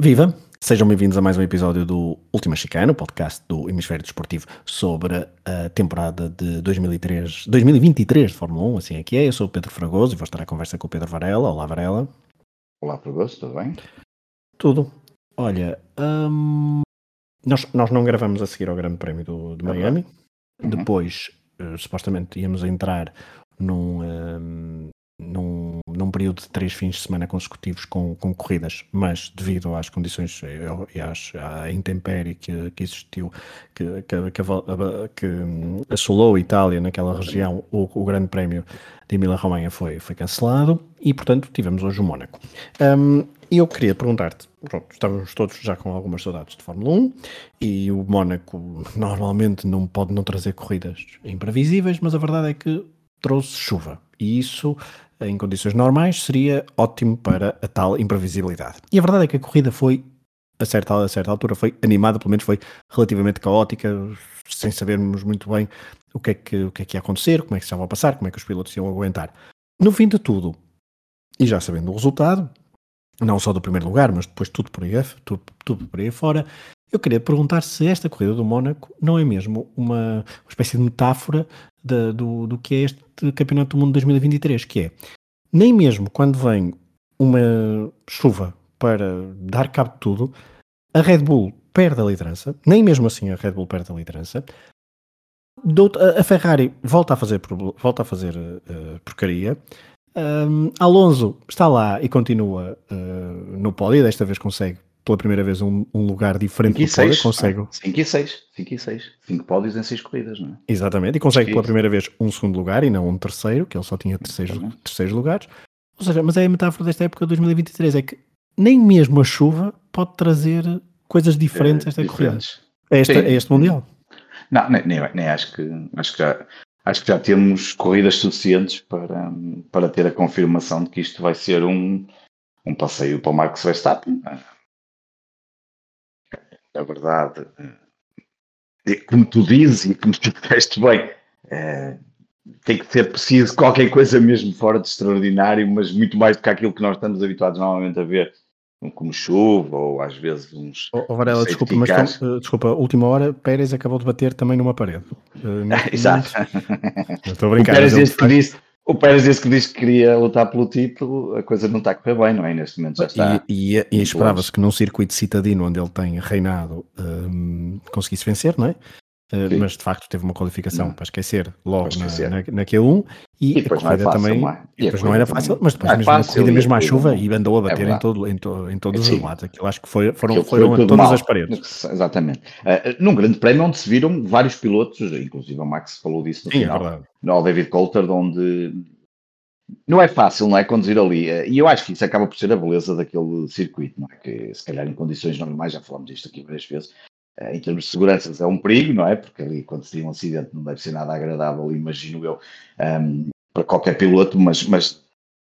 Viva! Sejam bem-vindos a mais um episódio do Última Chicana, o podcast do Hemisfério Desportivo sobre a temporada de 2003, 2023 de Fórmula 1, assim é que é. Eu sou o Pedro Fragoso e vou estar à conversa com o Pedro Varela. Olá, Varela. Olá, Fragoso, tudo bem? Tudo. Olha, hum, nós, nós não gravamos a seguir ao Grande Prémio do, de Miami. Uhum. Depois, uh, supostamente, íamos entrar num, um, num, num período de três fins de semana consecutivos com, com corridas, mas devido às condições e às, à intempérie que, que existiu, que, que, que, que assolou a Itália naquela região, o, o Grande Prémio de Emília-Romanha foi, foi cancelado e, portanto, tivemos hoje o Mónaco. Um, e eu queria perguntar-te, pronto, estávamos todos já com algumas saudades de Fórmula 1 e o Mónaco normalmente não pode não trazer corridas imprevisíveis, mas a verdade é que trouxe chuva e isso em condições normais, seria ótimo para a tal imprevisibilidade. E a verdade é que a corrida foi, a certa, a certa altura, foi animada, pelo menos foi relativamente caótica, sem sabermos muito bem o que, é que, o que é que ia acontecer, como é que se estava a passar, como é que os pilotos iam aguentar. No fim de tudo, e já sabendo o resultado, não só do primeiro lugar, mas depois tudo por aí, tudo, tudo por aí fora, eu queria perguntar se esta corrida do Mónaco não é mesmo uma, uma espécie de metáfora de, do, do que é este Campeonato do Mundo 2023, que é nem mesmo quando vem uma chuva para dar cabo de tudo, a Red Bull perde a liderança, nem mesmo assim a Red Bull perde a liderança. A Ferrari volta a fazer, volta a fazer uh, porcaria. Um, Alonso está lá e continua uh, no pódio, desta vez consegue pela primeira vez um, um lugar diferente do pódio, consegue... 5 e 6, 5 e 6, 5 pódios em 6 corridas, não é? Exatamente, e consegue pela primeira vez um segundo lugar e não um terceiro, que ele só tinha terceiros, terceiros lugares. Ou seja, mas é a metáfora desta época de 2023, é que nem mesmo a chuva pode trazer coisas diferentes a esta corrida. A, esta, a este Mundial. Não, nem, nem, nem, acho que acho que já acho que já temos corridas suficientes para, para ter a confirmação de que isto vai ser um, um passeio para o Marcos Verstappen na verdade, eh, como tu dizes e como tu disseste bem, é, tem que ser preciso qualquer coisa mesmo fora de extraordinário, mas muito mais do que aquilo que nós estamos habituados normalmente a ver, como chuva ou às vezes uns. Oh, Varela, desculpa, mas uh, desculpa, última hora, Pérez acabou de bater também numa parede. Uh, Exato. Estou a brincar. O Pérez disse que disse o Pérez disse que diz que queria lutar pelo título, a coisa não está a correr bem, não é? Neste momento já está. E, e, e esperava-se que num circuito citadino onde ele tem reinado um, conseguisse vencer, não é? Uh, mas de facto teve uma qualificação não. para esquecer logo para esquecer. Na, na, na, Q1 e, e depois a corrida não é fácil, também. E depois não era fácil, mas depois é mesmo fácil, corrida, mesmo à chuva, e andou a bater é em, todo, em, to, em todos Sim. os lados. Aquilo acho que foi, foram, foram a todas mal. as paredes. Exatamente. Uh, num grande prémio onde se viram vários pilotos, inclusive o Max falou disso no Sim, final, é no David Coulter, onde não é fácil, não é? Conduzir ali. Eh, e eu acho que isso acaba por ser a beleza daquele circuito, não é? Que se calhar em condições normais, já falamos disto aqui várias vezes, eh, em termos de segurança é um perigo, não é? Porque ali quando se tem um acidente não deve ser nada agradável, imagino eu, um, ehm, para qualquer piloto, mas, mas,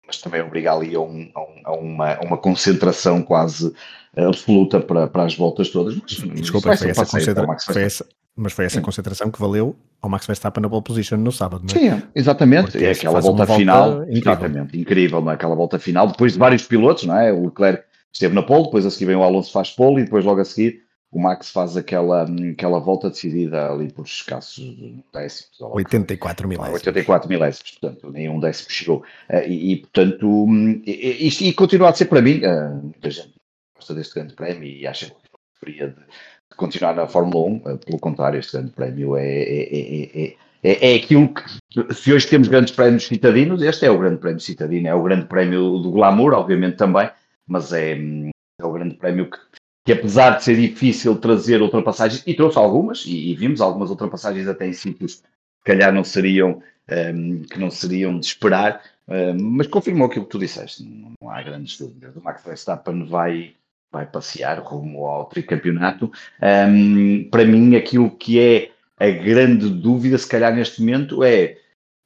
mas também obriga ali a, um, a, uma, a uma concentração quase absoluta para, para as voltas todas. Mas, Desculpa, foi essa, concentra... foi, essa, mas foi essa Sim. concentração que valeu ao Max Verstappen na pole position no sábado, não é? Sim, exatamente. Porque é aquela volta final, volta incrível. exatamente, incrível, não é? Aquela volta final, depois de vários pilotos, não é? O Leclerc esteve na pole, depois a seguir vem o Alonso faz pole e depois logo a seguir o Max faz aquela, aquela volta decidida ali por escassos décimos. 84 milésimos. 84 milésimos, portanto, nem um décimo chegou. Eh, e, e portanto, e, e, e, continua a ser para mim, eh, muita gente gosta deste grande prémio e acha que preferia de continuar na Fórmula 1, eh, pelo contrário, este grande prémio é, é, é, é, é aquilo que, se hoje temos grandes prémios citadinos, este é o grande prémio citadino, é o grande prémio do glamour, obviamente também, mas é, é o grande prémio que, que, apesar de ser difícil trazer ultrapassagens, e trouxe algumas, e, e vimos algumas ultrapassagens até em sítios que calhar não seriam, um, ehm, que não seriam de esperar, um, ehm, mas confirmou aquilo que tu disseste, não, não há grandes dúvidas. O Max Verstappen vai vai passear rumo ao tricampeonato. Um, para mim, aquilo que é a grande dúvida, se calhar neste momento, é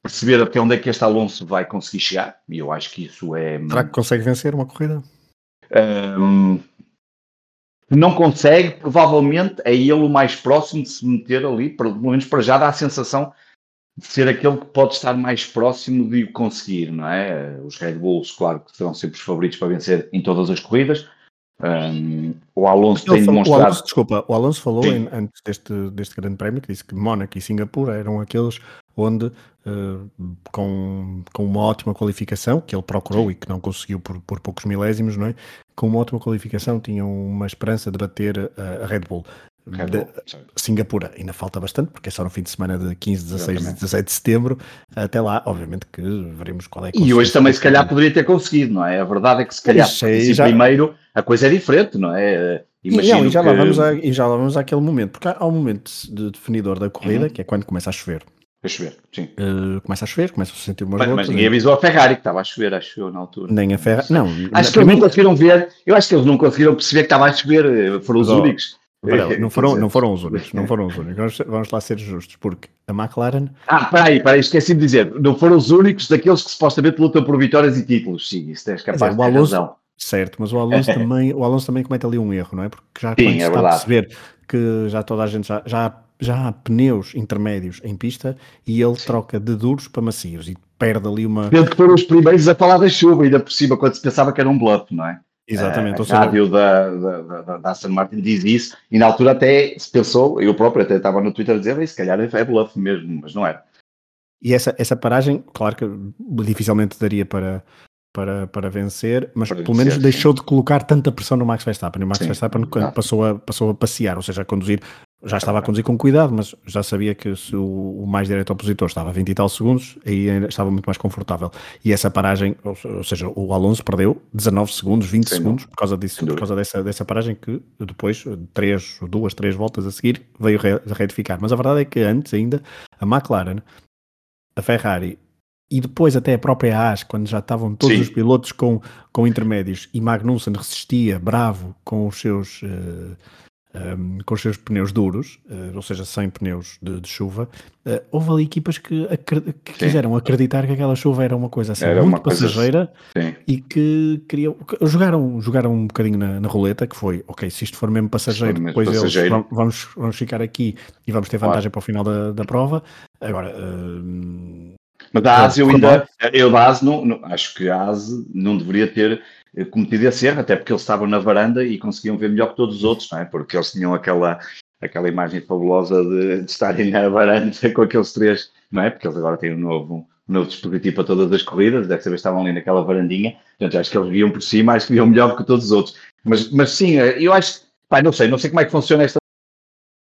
perceber até onde é que este Alonso vai conseguir chegar. E eu acho que isso é. Será que consegue vencer uma corrida? Um, não consegue, provavelmente é ele o mais próximo de se meter ali, pelo menos para já dá a sensação de ser aquele que pode estar mais próximo de o conseguir, não é? Os Red Bulls, claro que serão sempre os favoritos para vencer em todas as corridas, Um, o Alonso tem falou, demonstrado. O Alonso, desculpa, o Alonso falou em, antes deste, deste grande prémio que disse que Mónaco e Singapura eram aqueles onde, uh, com, com uma ótima qualificação, que ele procurou Sim. e que não conseguiu por, por poucos milésimos, não é? Com uma ótima qualificação, tinham uma esperança de bater a, a Red Bull. Singapura ainda falta bastante, porque é só no fim de semana de 15, 16 e 17 de setembro. Até lá, obviamente que veremos qual é que E hoje também, se calhar, poderia ter conseguido, não é? A verdade é que, se calhar, se já... primeiro a coisa é diferente, não é? Imagino e, e, já que... lá vamos a, e já lá vamos àquele momento, porque há um momento de definidor da corrida, uhum. que é quando começa a chover. A chover, sim. Uh, começa a chover, começa a sentir umas mas, gotas. Mas ninguém avisou a Ferrari que estava a chover, acho eu, na altura. Nem a Ferrari, não. Acho que eles não conseguiram ver, eu acho que eles não conseguiram perceber que estava a chover, eh, foram os únicos. Não, foram, não foram os únicos, não foram os únicos. Vamos, lá ser justos, porque a McLaren. Ah, peraí, peraí, esqueci de dizer. Não foram os únicos daqueles que supostamente lutam por vitórias e títulos. Sim, isso és capaz dizer, de ter razão. Certo, mas o Alonso também, o Alonso também comete ali um erro, não é? Porque já Sim, é está a perceber que já toda a gente já, já já há pneus intermédios em pista e ele Sim. troca de duros para macios e perde ali uma. Tendo que foram os primeiros a falar da chuva, ainda por cima, quando se pensava que era um bluff, não é? Exatamente. A, a rádio da, da, da, da Aston Martin diz isso e na altura até se pensou, eu próprio até estava no Twitter a dizer, se calhar é bluff mesmo, mas não era. E essa, essa paragem, claro que dificilmente daria para, para, para vencer, mas para pelo vencer, menos sim. deixou de colocar tanta pressão no Max Verstappen. O Max sim, Verstappen passou a, passou a passear, ou seja, a conduzir já estava a conduzir com cuidado, mas já sabia que se o, mais direto opositor estava a 20 e tal segundos, aí estava muito mais confortável. E essa paragem, ou, seja, o Alonso perdeu 19 segundos, 20 Sim, segundos por causa disso, por causa dessa, dessa paragem que depois, três, duas, três voltas a seguir, veio re, retificar. Mas a verdade é que antes ainda, a McLaren, a Ferrari e depois até a própria Haas, quando já estavam todos Sim. os pilotos com, com intermédios e Magnussen resistia bravo com os seus. Uh, um, com os seus pneus duros, uh, ou seja, sem pneus de, de chuva, uh, houve ali equipas que, que quiseram acreditar que aquela chuva era uma coisa assim era muito passageira coisa... e que queriam jogaram, jogaram um bocadinho na, na roleta, que foi ok, se isto for mesmo passageiro, for depois passageiro. eles vamos, vamos ficar aqui e vamos ter vantagem claro. para o final da, da prova. Agora uh, mas a ASE eu ainda, eu da ASE não, não, acho que a ASE não deveria ter cometido esse erro, até porque eles estavam na varanda e conseguiam ver melhor que todos os outros, não é? Porque eles tinham aquela, aquela imagem fabulosa de, de estarem na varanda com aqueles três, não é? Porque eles agora têm um novo, um novo dispositivo para todas as corridas, dessa vez estavam ali naquela varandinha, portanto acho que eles viam por cima, acho que viam melhor que todos os outros. Mas, mas sim, eh, eu acho, pá, não sei, não sei como é que funciona esta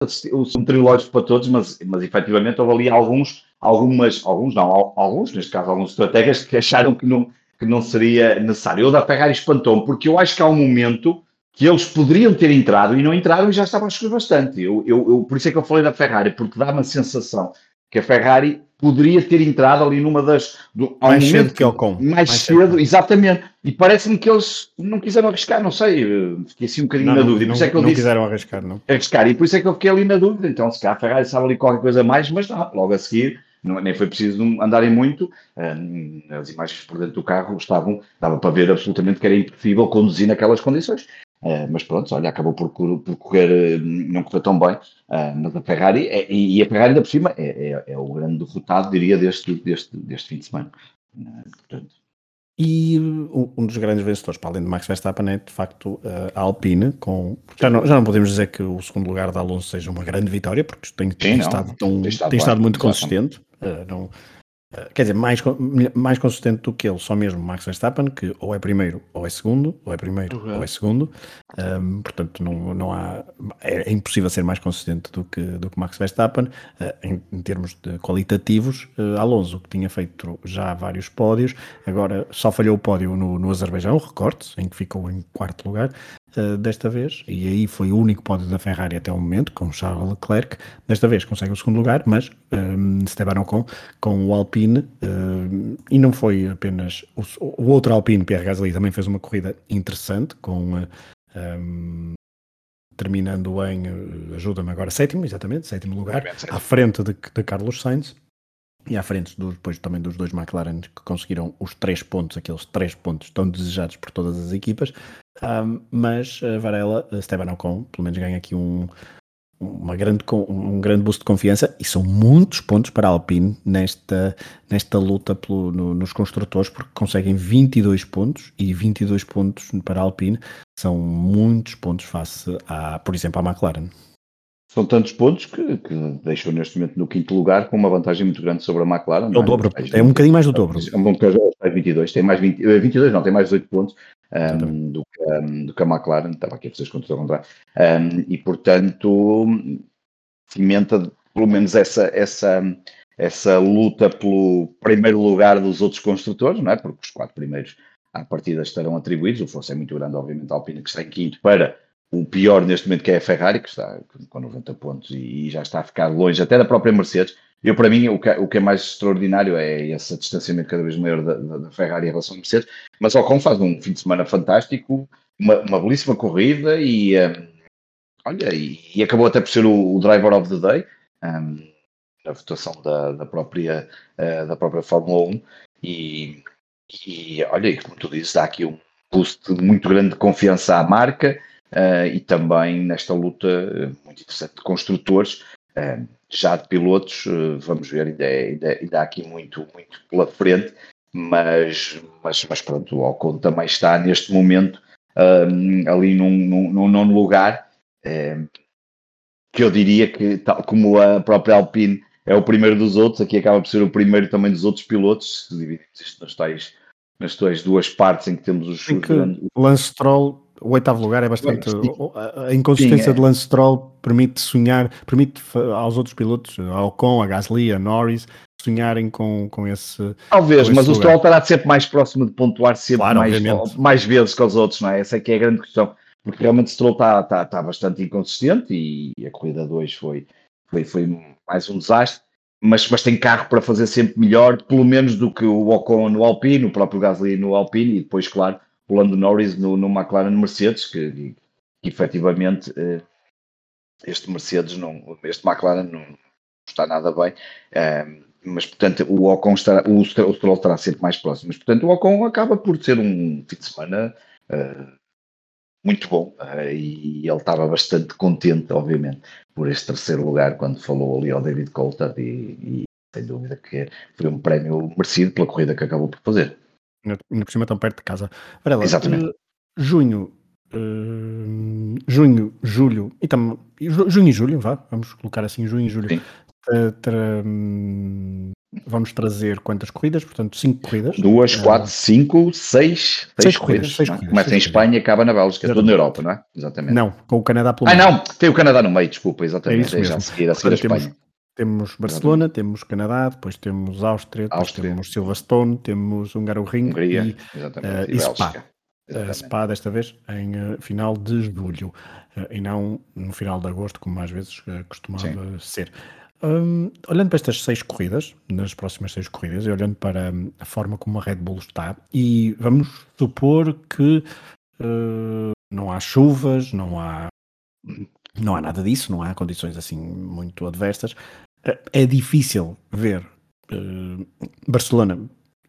são trilógicos para todos, mas, mas efetivamente houve ali alguns, algumas, alguns não, alguns, neste caso alguns estrategas que acharam que não, que não seria necessário. Eu da Ferrari espantou porque eu acho que há um momento que eles poderiam ter entrado e não entraram e já estavam a chover bastante. Eu, eu, eu, por isso é que eu falei da Ferrari, porque dá uma sensação que a Ferrari poderia ter entrado ali numa das. Do, mais cedo que o com. Mais, mais cedo, cedo, exatamente. E parece-me que eles não quiseram arriscar, não sei, fiquei assim um bocadinho não, na dúvida. Não, por é que eu não disse, quiseram arriscar, não. Arriscar, e por isso é que eu fiquei ali na dúvida. Então, se calhar a Ferrari sabe ali qualquer coisa mais, mas não, logo a seguir não, nem foi preciso andarem muito, as imagens por dentro do carro estavam, dava para ver absolutamente que era impossível conduzir naquelas condições. Uh, mas pronto, olha, acabou por, por correr, uh, não correu tão bem, uh, mas a Ferrari, é, e a Ferrari ainda por cima é, é, é, o grande derrotado, diria, deste, deste, deste fim de semana. portanto. E um dos grandes vencedores, para além de Max Verstappen, é de facto a Alpine. Com, já, não, já não podemos dizer que o segundo lugar da Alonso seja uma grande vitória, porque tem, tem estado, tão, tem estado, tem estado muito consistente. Uh, não, eh, quer dizer, mais, mais consistente do que ele, só mesmo Max Verstappen, que ou é primeiro ou é segundo, ou é primeiro uhum. ou é segundo, um, portanto não, não há, é, é, impossível ser mais consistente do que, do que Max Verstappen, uh, em, em, termos de qualitativos, uh, Alonso, que tinha feito já vários pódios, agora só falhou o pódio no, no Azerbaijão, recorte, em que ficou em quarto lugar, uh, desta vez, e aí foi o único pódio da Ferrari até o momento, com Charles Leclerc, desta vez consegue o segundo lugar, mas um, Esteban Ocon com o Alpine, uh, e não foi apenas o, o, outro Alpine, Pierre Gasly, também fez uma corrida interessante, com uh, um, terminando em, ajuda-me agora, sétimo, exatamente, sétimo lugar, à frente de, de Carlos Sainz, e à frente dos, depois também dos dois McLaren que conseguiram os três pontos, aqueles três pontos tão desejados por todas as equipas, um, mas uh, Varela, uh, Esteban Ocon, pelo menos ganha aqui um, uma grande, um grande boost de confiança. E são muitos pontos para a Alpine nesta, nesta luta pelo, no, nos construtores, porque conseguem 22 pontos. E 22 pontos para a Alpine são muitos pontos face, a, por exemplo, à McLaren. São tantos pontos que, que deixou neste momento no quinto lugar com uma vantagem muito grande sobre a McLaren. É o dobro, é um bocadinho mais do dobro. É um bocadinho mais 22, tem mais 20, 22 eh, não, tem mais 18 pontos um, do, que, um, do que a McLaren, estava aqui a fazer as contas ao contrário, um, e portanto cimenta pelo menos essa, essa, essa luta pelo primeiro lugar dos outros construtores, não é? porque os quatro primeiros à partida estarão atribuídos, o força é muito grande, obviamente, a Alpine que está em quinto para o pior neste momento que é a Ferrari, que está com 90 pontos e, e já está a ficar longe até da própria Mercedes. Eu, para mim, o que, o que é mais extraordinário é esse distanciamento cada vez maior da, da, Ferrari em relação à Mercedes, mas Ocon faz um fim de semana fantástico, uma, uma belíssima corrida e, um, olha, e, e, acabou até por ser o, o driver of the day, um, na votação da, da, própria, uh, da própria Fórmula 1 e, e olha, como tu dizes, dá aqui um boost muito grande de confiança à marca, uh, e também nesta luta uh, muito interessante de construtores, uh, já de pilotos, vamos ver, ainda, é, ainda, ainda, há aqui muito, muito pela frente, mas, mas, mas pronto, o Ocon também está neste momento ali num, num, num nono lugar, que eu diria que, tal como a própria Alpine é o primeiro dos outros, aqui acaba por ser o primeiro também dos outros pilotos, se dividimos isto nas tais, nas tais duas partes em que temos os. Em que Lance Stroll o oitavo lugar é bastante. A inconsistência Sim, é. de Lance Stroll permite sonhar, permite aos outros pilotos, ao Ocon, a Gasly, a Norris, sonharem com, com esse. Talvez, com esse mas lugar. o Stroll estará sempre mais próximo de pontuar sempre claro, mais, mais vezes que os outros, não é? Essa é que é a grande questão. Porque realmente o Stroll está, está, está bastante inconsistente e a corrida 2 foi, foi, foi mais um desastre. Mas, mas tem carro para fazer sempre melhor, pelo menos do que o Ocon no Alpine, o próprio Gasly no Alpine, e depois, claro, o Lando Norris no, no McLaren Mercedes, que, que, que efetivamente eh, este Mercedes, não, este McLaren não está nada bem, eh, mas portanto o Ocon estará, o, o Stroll estará sempre mais próximo, mas portanto o Ocon acaba por ser um fim de semana uh, muito bom e ele estava bastante contente, obviamente, por este terceiro lugar quando falou ali ao David Coulthard e, e sem dúvida que foi um prémio merecido pela corrida que acabou por fazer. Ainda por cima tão perto de casa. Varela, Exatamente. Uh, junho, uh, junho, julho, e tam, junho e julho, vá, vamos colocar assim, junho e julho. Hum, vamos trazer quantas corridas? Portanto, cinco corridas. Duas, uh, quatro, cinco, seis, seis, seis corridas. Seis é? corridas Começa em Espanha e acaba na Bélgica, tudo na Europa, não é? Exatamente. Não, com o Canadá pelo meio. Ah, não, tem o Canadá no meio, desculpa, exatamente. É, é já a seguir, a seguir a Espanha. Temos Barcelona, Exatamente. temos Canadá, depois temos Áustria, depois Áustria. temos Silverstone, temos Hungaroring Hungria, e, uh, e Spa. Uh, Spa desta vez em uh, final de julho e não no final de agosto, como mais vezes costumava Sim. ser. Um, olhando para estas seis corridas, nas próximas seis corridas, e olhando para um, a forma como a Red Bull está, e vamos supor que não há chuvas, não há não há nada disso, não há condições assim muito adversas. É, é difícil ver uh, Barcelona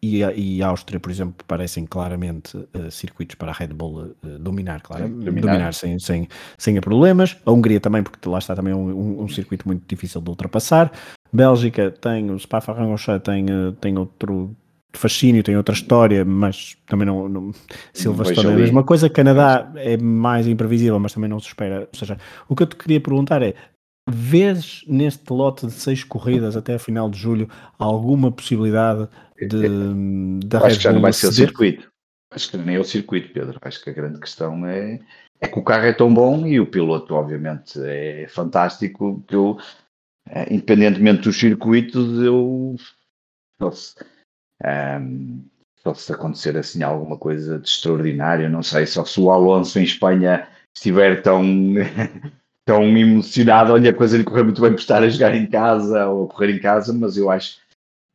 e, e Áustria, por exemplo, parecem claramente uh, circuitos para a Red Bull uh, dominar, claro, Sim, dominar, dominar sem, sem, sem problemas. A Hungria também, porque lá está também um, um, um circuito muito difícil de ultrapassar. Bélgica tem, o Spa-Francorchamps tem, tem outro fascínio, tem outra história, mas também não. não Silverstone é a mesma coisa. Canadá é mais imprevisível, mas também não se espera. Ou seja, o que eu te queria perguntar é: Vês neste lote de seis corridas até a final de julho alguma possibilidade de, Red Acho que já não vai ser o circuito. Acho que nem é o circuito, Pedro. Acho que a grande questão é, é que o carro é tão bom e o piloto, obviamente, é fantástico que eu, é, independentemente dos circuitos, eu se, um, só se acontecer assim alguma coisa de extraordinário, não sei, só se o Alonso em Espanha estiver tão tão emocionado, olha, a coisa lhe correu muito bem por estar a jogar em casa ou a correr em casa, mas eu acho.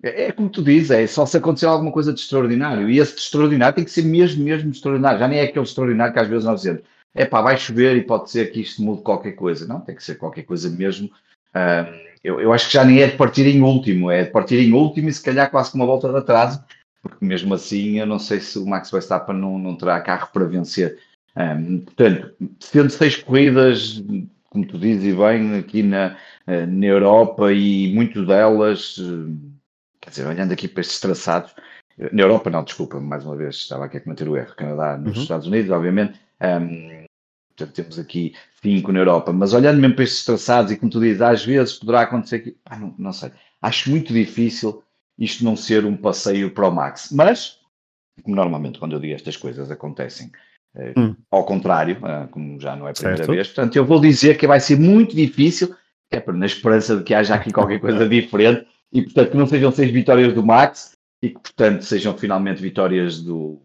É, é como tu dizes, é só se acontecer alguma coisa de extraordinário. E esse de extraordinário tem que ser mesmo, mesmo extraordinário. Já nem é aquele extraordinário que às vezes nós dizemos, é pá, vai chover e pode ser que isto mude qualquer coisa. Não, tem que ser qualquer coisa mesmo. Uh, eu, eu acho que já nem é de partir em último, é de partir em último e se calhar quase com uma volta de atraso, porque mesmo assim eu não sei se o Max Verstappen não, não terá carro para vencer. Um, portanto, sendo seis corridas, como tu dizes e bem, aqui na, na Europa e muito delas, quer dizer, olhando aqui para estes traçados, na Europa não, desculpa, mais uma vez, estava aqui a cometer o erro, Canadá nos uhum. Estados Unidos, obviamente, um, portanto temos aqui cinco na Europa, mas olhando mesmo para estes traçados e como tu dizes, às vezes poderá acontecer que, ah, não, não sei, acho muito difícil isto não ser um passeio para o Max, mas, normalmente quando eu digo estas coisas acontecem, eh, hum. ao contrário, eh, como já não é a primeira certo. vez, portanto eu vou dizer que vai ser muito difícil, é na esperança de que haja aqui qualquer coisa diferente, e portanto que não sejam seis vitórias do Max, e que, portanto, sejam finalmente vitórias do,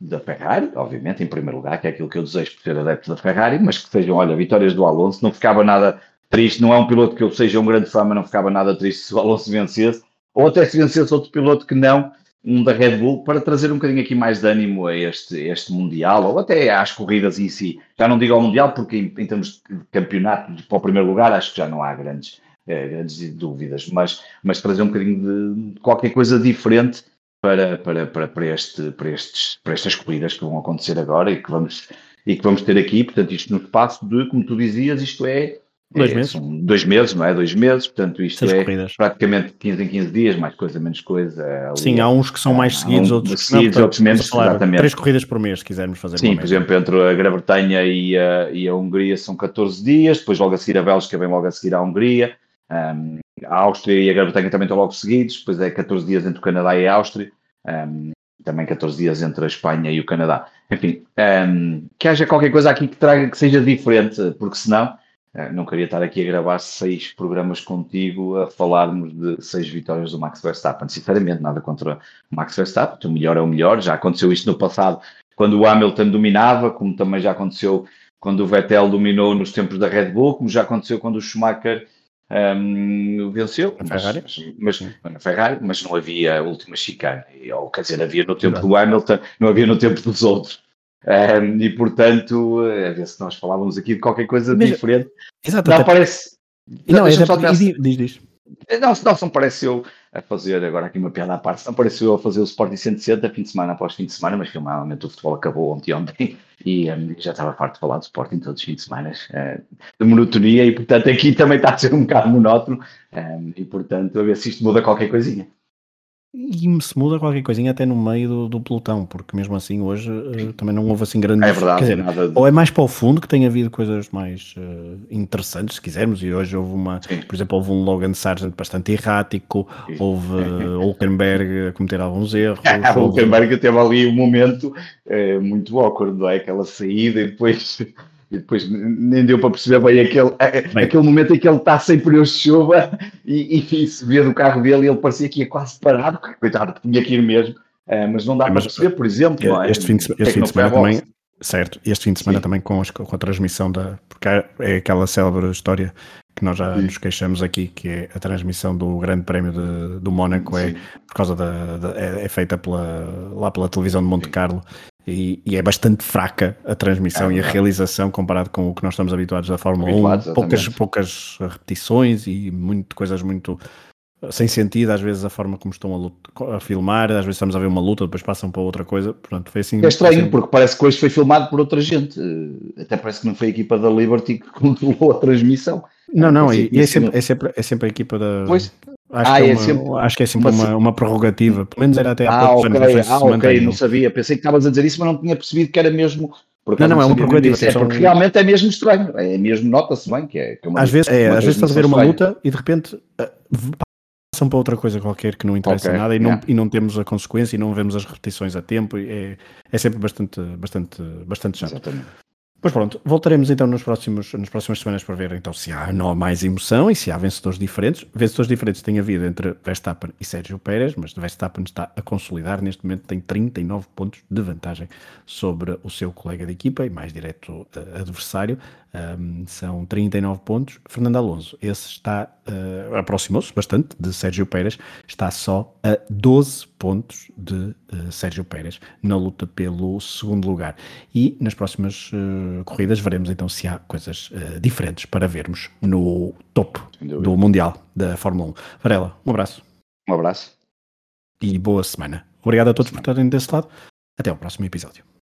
da Ferrari, obviamente, em primeiro lugar, que é aquilo que eu desejo por ser adepto da Ferrari, mas que sejam, olha, vitórias do Alonso. Não ficava nada triste, não é um piloto que eu seja um grande fã, mas não ficava nada triste se o Alonso vencesse, ou até se vencesse outro piloto que não, um da Red Bull, para trazer um bocadinho aqui mais de ânimo a este, este Mundial, ou até às corridas em si. Já não digo ao Mundial, porque em, em termos de campeonato, para o primeiro lugar, acho que já não há grandes é, grandes dúvidas, mas, mas trazer um bocadinho de qualquer coisa diferente para, para, para, para, este, para, estes, para estas corridas que vão acontecer agora e que vamos, e que vamos ter aqui. Portanto, isto no espaço de, como tu dizias, isto é. Dois é, meses. dois meses, não é? Dois meses, portanto, isto Seis é corridas. praticamente 15 em 15 dias, mais coisa, menos coisa. Ali, Sim, há uns que são mais seguidos, outros seguidos, não, outros menos, exatamente. Três corridas por mês, se quisermos fazer. Sim, por exemplo, entre a Grã-Bretanha e a, e a Hungria são 14 dias, depois logo a seguir a Bélgica vem logo a seguir à Hungria. Um, a Áustria e a Grã-Bretanha também estão logo seguidos, depois é 14 dias entre o Canadá e a Áustria, um, também 14 dias entre a Espanha e o Canadá. Enfim, um, que haja qualquer coisa aqui que traga que seja diferente, porque senão uh, não queria estar aqui a gravar seis programas contigo a falarmos de seis vitórias do Max Verstappen. Sinceramente, nada contra o Max Verstappen, o melhor é o melhor, já aconteceu isto no passado quando o Hamilton dominava, como também já aconteceu quando o Vettel dominou nos tempos da Red Bull, como já aconteceu quando o Schumacher um, venceu, mas, mas, Ferrari, mas não havia a última chicane, ou quer dizer, havia no tempo do Hamilton, não havia no tempo dos outros. Um, e portanto, a ver se nós falávamos aqui de qualquer coisa mas, diferente. Exato, não parece. Não, é, diz, diz. Não, não, não pareceu a fazer, agora aqui uma piada à parte, não pareceu a fazer o Sporting 160 fim de semana após fim de semana, mas finalmente o futebol acabou ontem ontem e um, já estava farto de falar do Sporting todos os fins de semana, uh, de monotonia e portanto aqui também está a ser um bocado monótono um, e portanto a ver se isto muda qualquer coisinha e se muda qualquer coisinha até no meio do, do pelotão, porque mesmo assim hoje uh, também não houve assim grandes. É verdade, dizer, de... ou é mais para o fundo que tem havido coisas mais uh, interessantes, se quisermos, e hoje houve uma, Sim. por exemplo, houve um Logan Sargent bastante errático, Sim. houve uh, Hulkenberg a cometer alguns erros. o Hulkenberg teve ali um momento uh, muito awkward, não é? Aquela saída e depois e depois nem deu para perceber bem aquele, bem. aquele momento em que ele está sem pneus de chuva e, e, se vê do carro dele e ele parecia que ia quase parado, coitado, tinha que ir mesmo, uh, mas não dá é, para perceber, por exemplo. É, este é? fim de, este fim de semana também, certo, este fim de semana Sim. também com, as, com, a transmissão da, porque é aquela célebre história que nós já Sim. nos queixamos aqui, que é a transmissão do Grande Prémio de, do Mónaco, é por causa da, da é, é, feita pela, lá pela televisão de Monte Carlo e, e, é bastante fraca a transmissão é, e a realização comparado com o que nós estamos habituados da Fórmula 1. Poucas, poucas repetições e muito, coisas muito sem sentido, às vezes a forma como estão a, luta, a, filmar, às vezes estamos a ver uma luta, depois passam para outra coisa. Pronto, foi assim. É estranho, assim... porque parece que hoje foi filmado por outra gente. Até parece que não foi a equipa da Liberty que controlou a transmissão. Não, não, e, e é, sempre, é, sempre, é sempre a equipa da. Pois, Acho, ah, que é, é uma, sempre, acho que é sempre uma, uma, prerrogativa, pelo menos era até há ah, poucos okay, anos. Ah, ok, não sabia. Pensei que estavas a dizer isso, mas não tinha percebido que era mesmo. Não, não, é uma prerrogativa. É, porque realmente é mesmo estranho. É mesmo, nota-se bem que é. Que é uma, às vezes, é, às vezes estás a ver uma luta e de repente uh, passam para outra coisa qualquer que não interessa okay, nada e, yeah. não, e não temos a consequência e não vemos as repetições a tempo. É, é sempre bastante, bastante, bastante chato. Exatamente. Pois pronto, voltaremos então nos próximos, nas próximas semanas para ver então se há não, mais emoção e se há vencedores diferentes. Vencedores diferentes tem havido entre Verstappen e Sérgio Pérez, mas Verstappen está a consolidar, neste momento tem 39 pontos de vantagem sobre o seu colega de equipa e mais direto uh, adversário. Um, são 39 pontos. Fernando Alonso, esse está, uh, aproximou-se bastante de Sérgio Pérez, está só a 12 pontos de uh, Sérgio Pérez na luta pelo segundo lugar. E nas próximas uh, corridas veremos então se há coisas diferentes para vermos no topo do Mundial da Fórmula 1. Varela, um abraço. Um abraço. E boa semana. Obrigado a todos por estarem desse lado. Até ao próximo episódio.